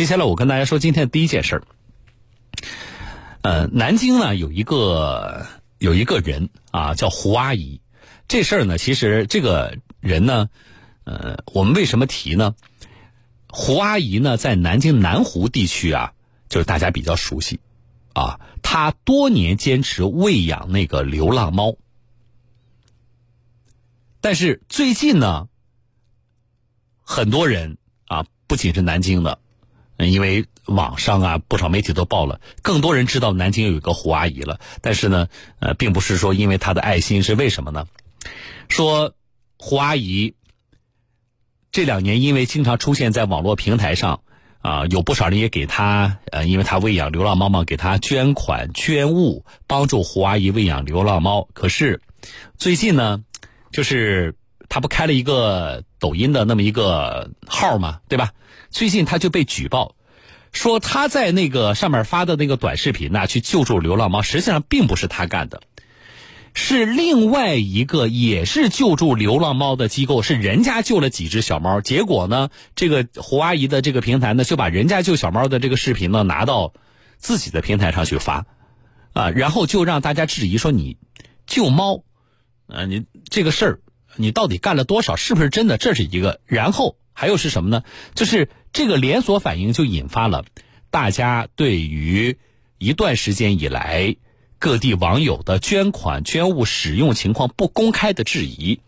接下来我跟大家说今天的第一件事儿。呃，南京呢有一个有一个人啊，叫胡阿姨。这事儿呢，其实这个人呢，呃，我们为什么提呢？胡阿姨呢，在南京南湖地区啊，就是大家比较熟悉啊。她多年坚持喂养那个流浪猫，但是最近呢，很多人啊，不仅是南京的，因为。网上啊，不少媒体都报了，更多人知道南京有一个胡阿姨了。但是呢，呃，并不是说因为她的爱心，是为什么呢？说胡阿姨这两年因为经常出现在网络平台上，啊，有不少人也给她，呃，因为她喂养流浪猫嘛，给她捐款捐物，帮助胡阿姨喂养流浪猫。可是最近呢，就是他不开了一个抖音的那么一个号嘛，对吧？最近他就被举报。说他在那个上面发的那个短视频呢，去救助流浪猫，实际上并不是他干的，是另外一个也是救助流浪猫的机构，是人家救了几只小猫，结果呢，这个胡阿姨的这个平台呢，就把人家救小猫的这个视频呢拿到自己的平台上去发，啊，然后就让大家质疑说你救猫，啊，你这个事儿你到底干了多少，是不是真的？这是一个，然后还有是什么呢？就是。这个连锁反应就引发了大家对于一段时间以来各地网友的捐款捐物使用情况不公开的质疑，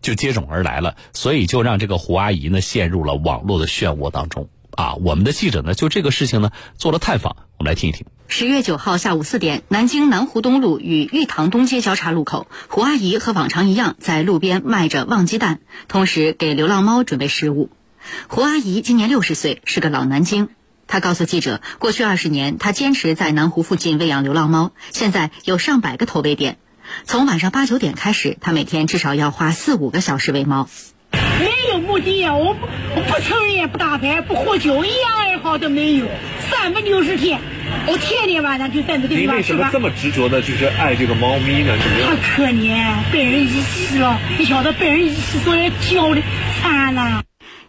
就接踵而来了。所以就让这个胡阿姨呢陷入了网络的漩涡当中啊！我们的记者呢就这个事情呢做了探访，我们来听一听。十月九号下午四点，南京南湖东路与玉堂东街交叉路口，胡阿姨和往常一样在路边卖着旺鸡蛋，同时给流浪猫准备食物。胡阿姨今年六十岁，是个老南京。她告诉记者，过去二十年，她坚持在南湖附近喂养流浪猫，现在有上百个投喂点。从晚上八九点开始，她每天至少要花四五个小时喂猫。没有目的，我不我不抽烟，不打牌，不喝酒，一样爱好都没有。三百六十天，我天天晚上就在这个地方。你为什么这么执着的，就是爱这个猫咪呢？它可怜，被人遗弃了。你晓得，被人遗弃，所以教的惨了。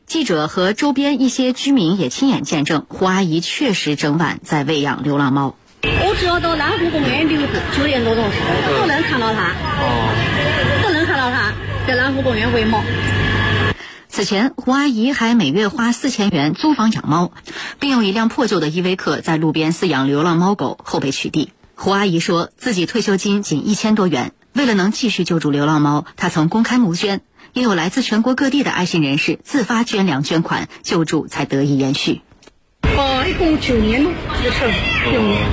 记者和周边一些居民也亲眼见证，胡阿姨确实整晚在喂养流浪猫。我只要到南湖公园溜达，九点多钟时都能看到它，都能看到它在南湖公园喂猫。此前，胡阿姨还每月花四千元租房养猫，并用一辆破旧的依维柯在路边饲养流浪猫狗，后被取缔。胡阿姨说自己退休金仅一千多元，为了能继续救助流浪猫，她曾公开募捐。也有来自全国各地的爱心人士自发捐粮捐款救助，才得以延续。哦，一共九年了，这事九年。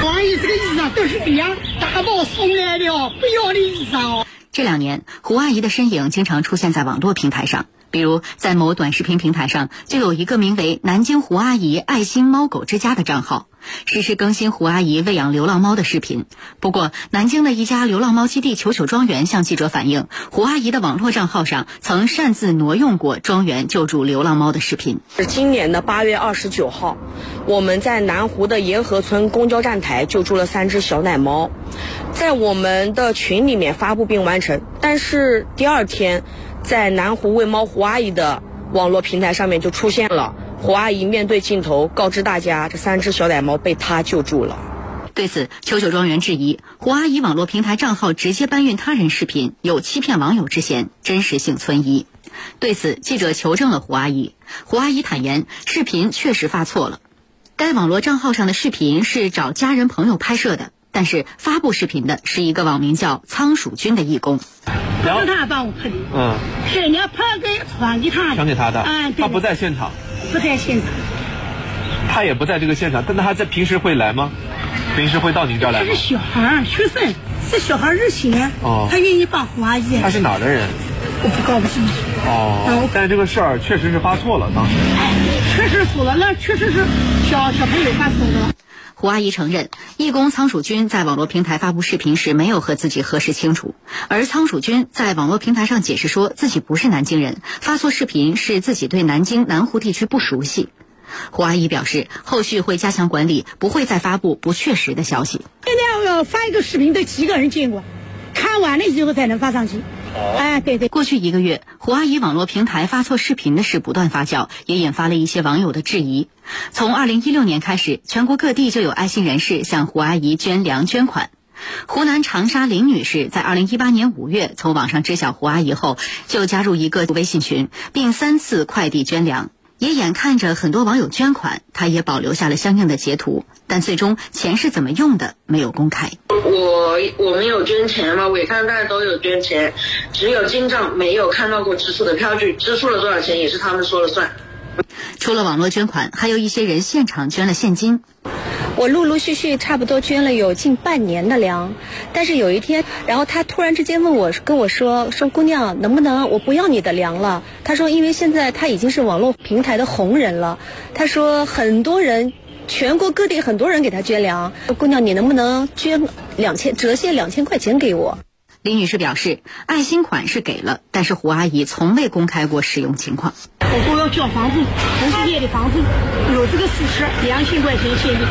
胡阿姨，这个衣裳都是别大宝送来的哦，不要的衣裳哦。这两年，胡阿姨的身影经常出现在网络平台上。比如，在某短视频平台上，就有一个名为“南京胡阿姨爱心猫狗之家”的账号，实时更新胡阿姨喂养流浪猫的视频。不过，南京的一家流浪猫基地“球球庄园”向记者反映，胡阿姨的网络账号上曾擅自挪用过庄园救助流浪猫的视频。是今年的八月二十九号，我们在南湖的沿河村公交站台救助了三只小奶猫，在我们的群里面发布并完成。但是第二天。在南湖喂猫胡阿姨的网络平台上面就出现了胡阿姨面对镜头告知大家，这三只小奶猫被她救助了。对此，秋秋庄园质疑胡阿姨网络平台账号直接搬运他人视频，有欺骗网友之嫌，真实性存疑。对此，记者求证了胡阿姨，胡阿姨坦言视频确实发错了，该网络账号上的视频是找家人朋友拍摄的。但是发布视频的是一个网名叫仓鼠君的义工，是他帮我拍的，嗯，是人家拍给传给他，传给他的，嗯，他不在现场，不在现场，他也不在这个现场，但他在平时会来吗？平时会到您这儿来？他是小孩儿学生，是小孩热心，哦，他愿意帮胡阿姨。他是哪儿的人？我不搞不清楚。哦，但这个事儿确实是发错了，当时。确实错了，那确实是小小朋友发错的。胡阿姨承认，义工仓鼠君在网络平台发布视频时没有和自己核实清楚，而仓鼠君在网络平台上解释说自己不是南京人，发错视频是自己对南京南湖地区不熟悉。胡阿姨表示，后续会加强管理，不会再发布不确实的消息。现在要发一个视频，得几个人见过，看完了以后才能发上去。哎，对对。过去一个月，胡阿姨网络平台发错视频的事不断发酵，也引发了一些网友的质疑。从二零一六年开始，全国各地就有爱心人士向胡阿姨捐粮捐款。湖南长沙林女士在二零一八年五月从网上知晓胡阿姨后，就加入一个微信群，并三次快递捐粮。也眼看着很多网友捐款，他也保留下了相应的截图，但最终钱是怎么用的没有公开。我我们有捐钱吗？我看大家都有捐钱，只有进账没有看到过支出的票据，支出了多少钱也是他们说了算。除了网络捐款，还有一些人现场捐了现金。我陆陆续续差不多捐了有近半年的粮，但是有一天，然后他突然之间问我，跟我说说姑娘，能不能我不要你的粮了？他说，因为现在他已经是网络平台的红人了。他说，很多人，全国各地很多人给他捐粮。姑娘，你能不能捐两千折现两千块钱给我？李女士表示，爱心款是给了，但是胡阿姨从未公开过使用情况。我说要交房子，同事业的房子有这个事实，两千块钱现金。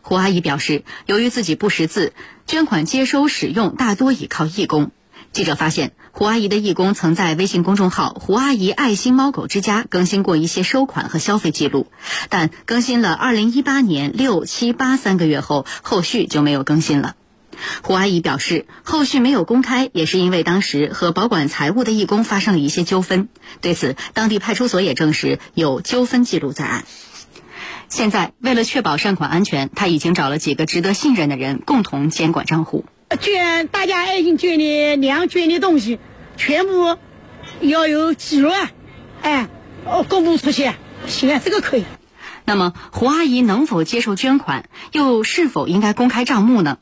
胡阿姨表示，由于自己不识字，捐款接收使用大多倚靠义工。记者发现，胡阿姨的义工曾在微信公众号“胡阿姨爱心猫狗之家”更新过一些收款和消费记录，但更新了2018年六七八三个月后，后续就没有更新了。胡阿姨表示，后续没有公开，也是因为当时和保管财物的义工发生了一些纠纷。对此，当地派出所也证实有纠纷记录在案。现在，为了确保善款安全，他已经找了几个值得信任的人共同监管账户。捐大家爱心捐的粮捐的东西，全部要有记录，哎，哦，公布出去。行，这个可以。那么，胡阿姨能否接受捐款，又是否应该公开账目呢？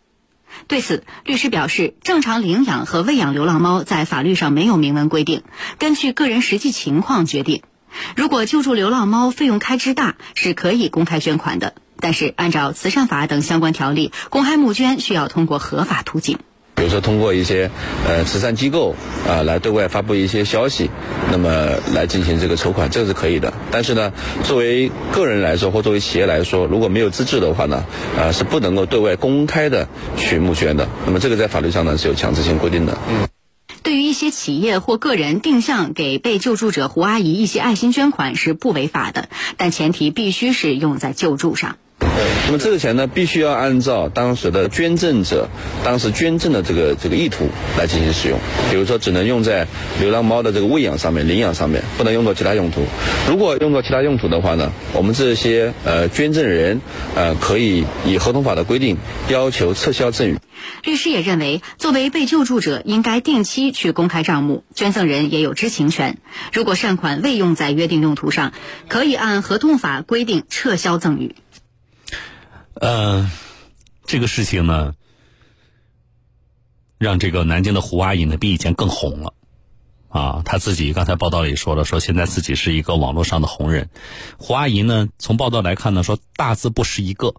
对此，律师表示，正常领养和喂养流浪猫在法律上没有明文规定，根据个人实际情况决定。如果救助流浪猫费用开支大，是可以公开捐款的。但是，按照慈善法等相关条例，公开募捐需要通过合法途径。比如说，通过一些呃慈善机构啊来对外发布一些消息，那么来进行这个筹款，这个是可以的。但是呢，作为个人来说或作为企业来说，如果没有资质的话呢，啊是不能够对外公开的去募捐的。那么这个在法律上呢是有强制性规定的。嗯。对于一些企业或个人定向给被救助者胡阿姨一些爱心捐款是不违法的，但前提必须是用在救助上。那么这个钱呢，必须要按照当时的捐赠者当时捐赠的这个这个意图来进行使用。比如说，只能用在流浪猫的这个喂养上面、领养上面，不能用作其他用途。如果用作其他用途的话呢，我们这些呃捐赠人呃可以以合同法的规定要求撤销赠与。律师也认为，作为被救助者，应该定期去公开账目，捐赠人也有知情权。如果善款未用在约定用途上，可以按合同法规定撤销赠与。呃，这个事情呢，让这个南京的胡阿姨呢比以前更红了，啊，她自己刚才报道里说了，说现在自己是一个网络上的红人。胡阿姨呢，从报道来看呢，说大字不识一个，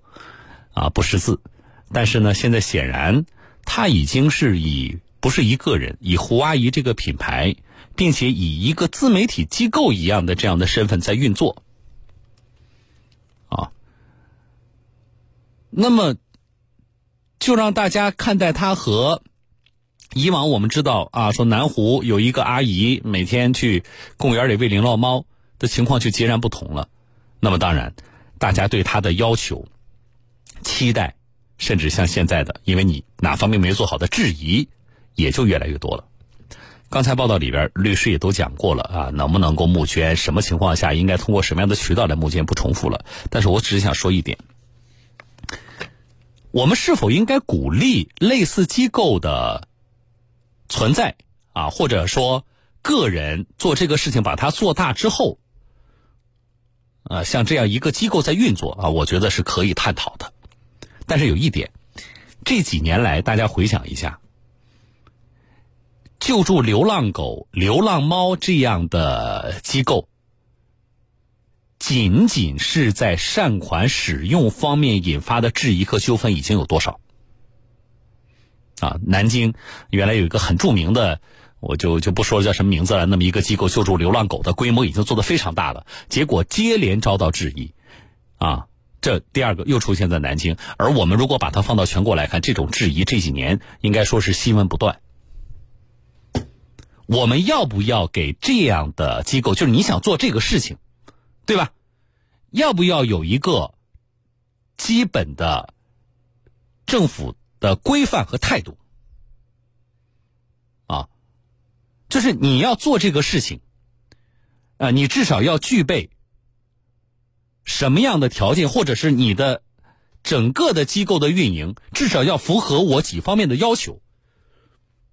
啊，不识字，但是呢，现在显然她已经是以不是一个人，以胡阿姨这个品牌，并且以一个自媒体机构一样的这样的身份在运作。那么，就让大家看待他和以往我们知道啊，说南湖有一个阿姨每天去公园里喂流浪猫的情况就截然不同了。那么当然，大家对他的要求、期待，甚至像现在的，因为你哪方面没做好的质疑，也就越来越多了。刚才报道里边，律师也都讲过了啊，能不能够募捐，什么情况下应该通过什么样的渠道来募捐，不重复了。但是我只是想说一点。我们是否应该鼓励类似机构的存在啊，或者说个人做这个事情，把它做大之后，啊，像这样一个机构在运作啊，我觉得是可以探讨的。但是有一点，这几年来，大家回想一下，救助流浪狗、流浪猫这样的机构。仅仅是在善款使用方面引发的质疑和纠纷已经有多少？啊，南京原来有一个很著名的，我就就不说叫什么名字了，那么一个机构救助流浪狗的规模已经做得非常大了，结果接连遭到质疑，啊，这第二个又出现在南京，而我们如果把它放到全国来看，这种质疑这几年应该说是新闻不断。我们要不要给这样的机构，就是你想做这个事情，对吧？要不要有一个基本的政府的规范和态度？啊，就是你要做这个事情，啊，你至少要具备什么样的条件，或者是你的整个的机构的运营，至少要符合我几方面的要求。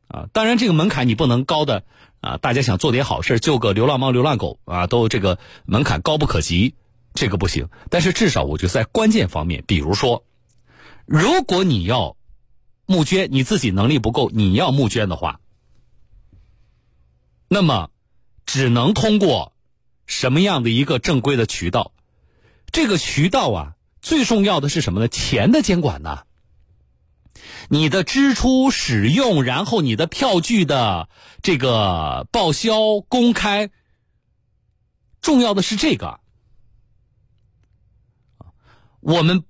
啊，当然这个门槛你不能高的啊，大家想做点好事，救个流浪猫、流浪狗啊，都这个门槛高不可及。这个不行，但是至少我觉得在关键方面，比如说，如果你要募捐，你自己能力不够，你要募捐的话，那么只能通过什么样的一个正规的渠道？这个渠道啊，最重要的是什么呢？钱的监管呢？你的支出、使用，然后你的票据的这个报销、公开，重要的是这个。我们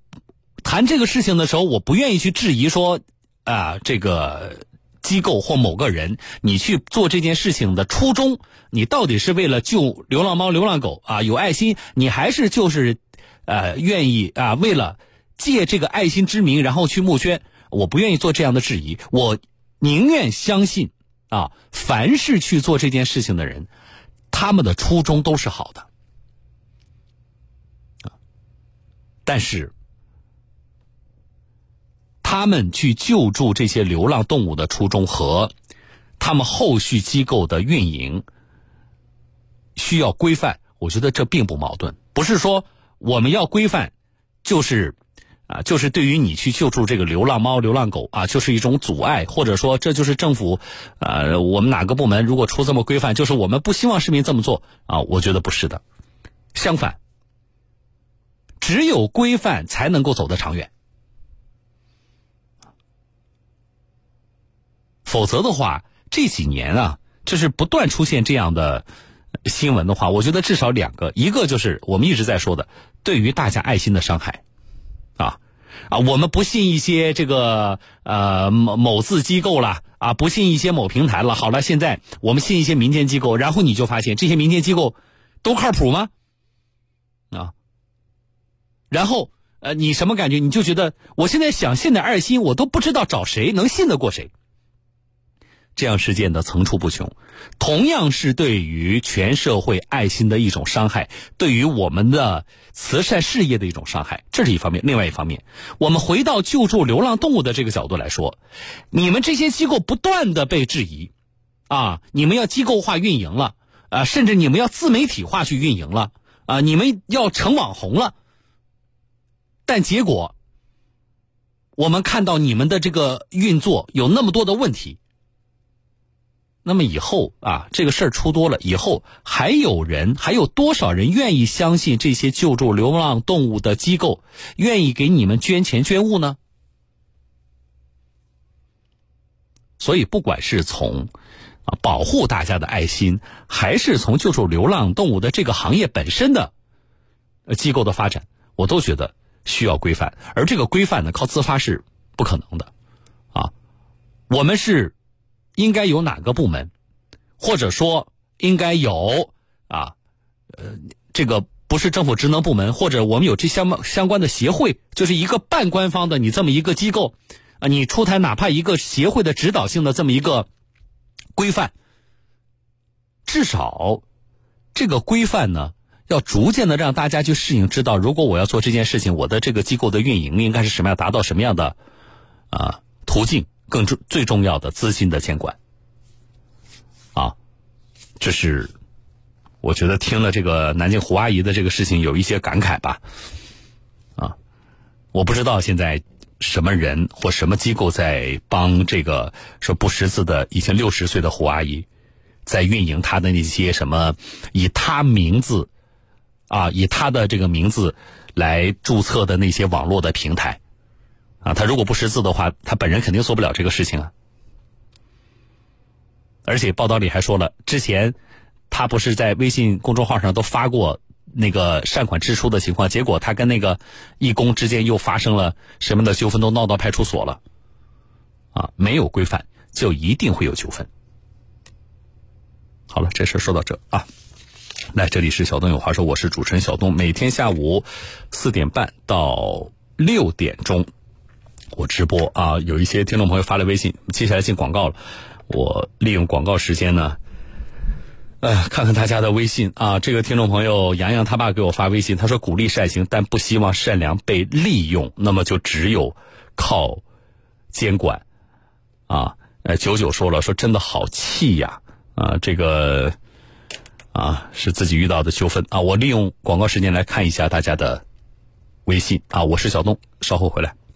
谈这个事情的时候，我不愿意去质疑说，啊，这个机构或某个人，你去做这件事情的初衷，你到底是为了救流浪猫、流浪狗啊，有爱心，你还是就是，呃，愿意啊，为了借这个爱心之名，然后去募捐？我不愿意做这样的质疑，我宁愿相信啊，凡是去做这件事情的人，他们的初衷都是好的。但是，他们去救助这些流浪动物的初衷和他们后续机构的运营需要规范，我觉得这并不矛盾。不是说我们要规范，就是啊，就是对于你去救助这个流浪猫、流浪狗啊，就是一种阻碍，或者说这就是政府呃，我们哪个部门如果出这么规范，就是我们不希望市民这么做啊？我觉得不是的，相反。只有规范才能够走得长远，否则的话，这几年啊，就是不断出现这样的新闻的话，我觉得至少两个，一个就是我们一直在说的，对于大家爱心的伤害，啊啊，我们不信一些这个呃某某字机构了啊，不信一些某平台了，好了，现在我们信一些民间机构，然后你就发现这些民间机构都靠谱吗？啊？然后，呃，你什么感觉？你就觉得我现在想信点爱心，我都不知道找谁能信得过谁。这样事件的层出不穷，同样是对于全社会爱心的一种伤害，对于我们的慈善事业的一种伤害，这是一方面。另外一方面，我们回到救助流浪动物的这个角度来说，你们这些机构不断的被质疑，啊，你们要机构化运营了，啊，甚至你们要自媒体化去运营了，啊，你们要成网红了。但结果，我们看到你们的这个运作有那么多的问题，那么以后啊，这个事儿出多了以后，还有人还有多少人愿意相信这些救助流浪动物的机构，愿意给你们捐钱捐物呢？所以，不管是从啊保护大家的爱心，还是从救助流浪动物的这个行业本身的机构的发展，我都觉得。需要规范，而这个规范呢，靠自发是不可能的，啊，我们是应该有哪个部门，或者说应该有啊，呃，这个不是政府职能部门，或者我们有这相相关的协会，就是一个半官方的你这么一个机构啊，你出台哪怕一个协会的指导性的这么一个规范，至少这个规范呢。要逐渐的让大家去适应，知道如果我要做这件事情，我的这个机构的运营应该是什么样，达到什么样的啊途径，更重最重要的资金的监管啊，这是我觉得听了这个南京胡阿姨的这个事情有一些感慨吧啊，我不知道现在什么人或什么机构在帮这个说不识字的已经六十岁的胡阿姨在运营她的那些什么以她名字。啊，以他的这个名字来注册的那些网络的平台，啊，他如果不识字的话，他本人肯定做不了这个事情啊。而且报道里还说了，之前他不是在微信公众号上都发过那个善款支出的情况，结果他跟那个义工之间又发生了什么的纠纷，都闹到派出所了。啊，没有规范就一定会有纠纷。好了，这事说到这啊。来，这里是小东有话说，我是主持人小东。每天下午四点半到六点钟，我直播啊。有一些听众朋友发了微信，接下来进广告了。我利用广告时间呢，呃，看看大家的微信啊。这个听众朋友洋洋他爸给我发微信，他说鼓励善行，但不希望善良被利用，那么就只有靠监管啊。呃，九九说了，说真的好气呀啊，这个。啊，是自己遇到的纠纷啊！我利用广告时间来看一下大家的微信啊，我是小东，稍后回来。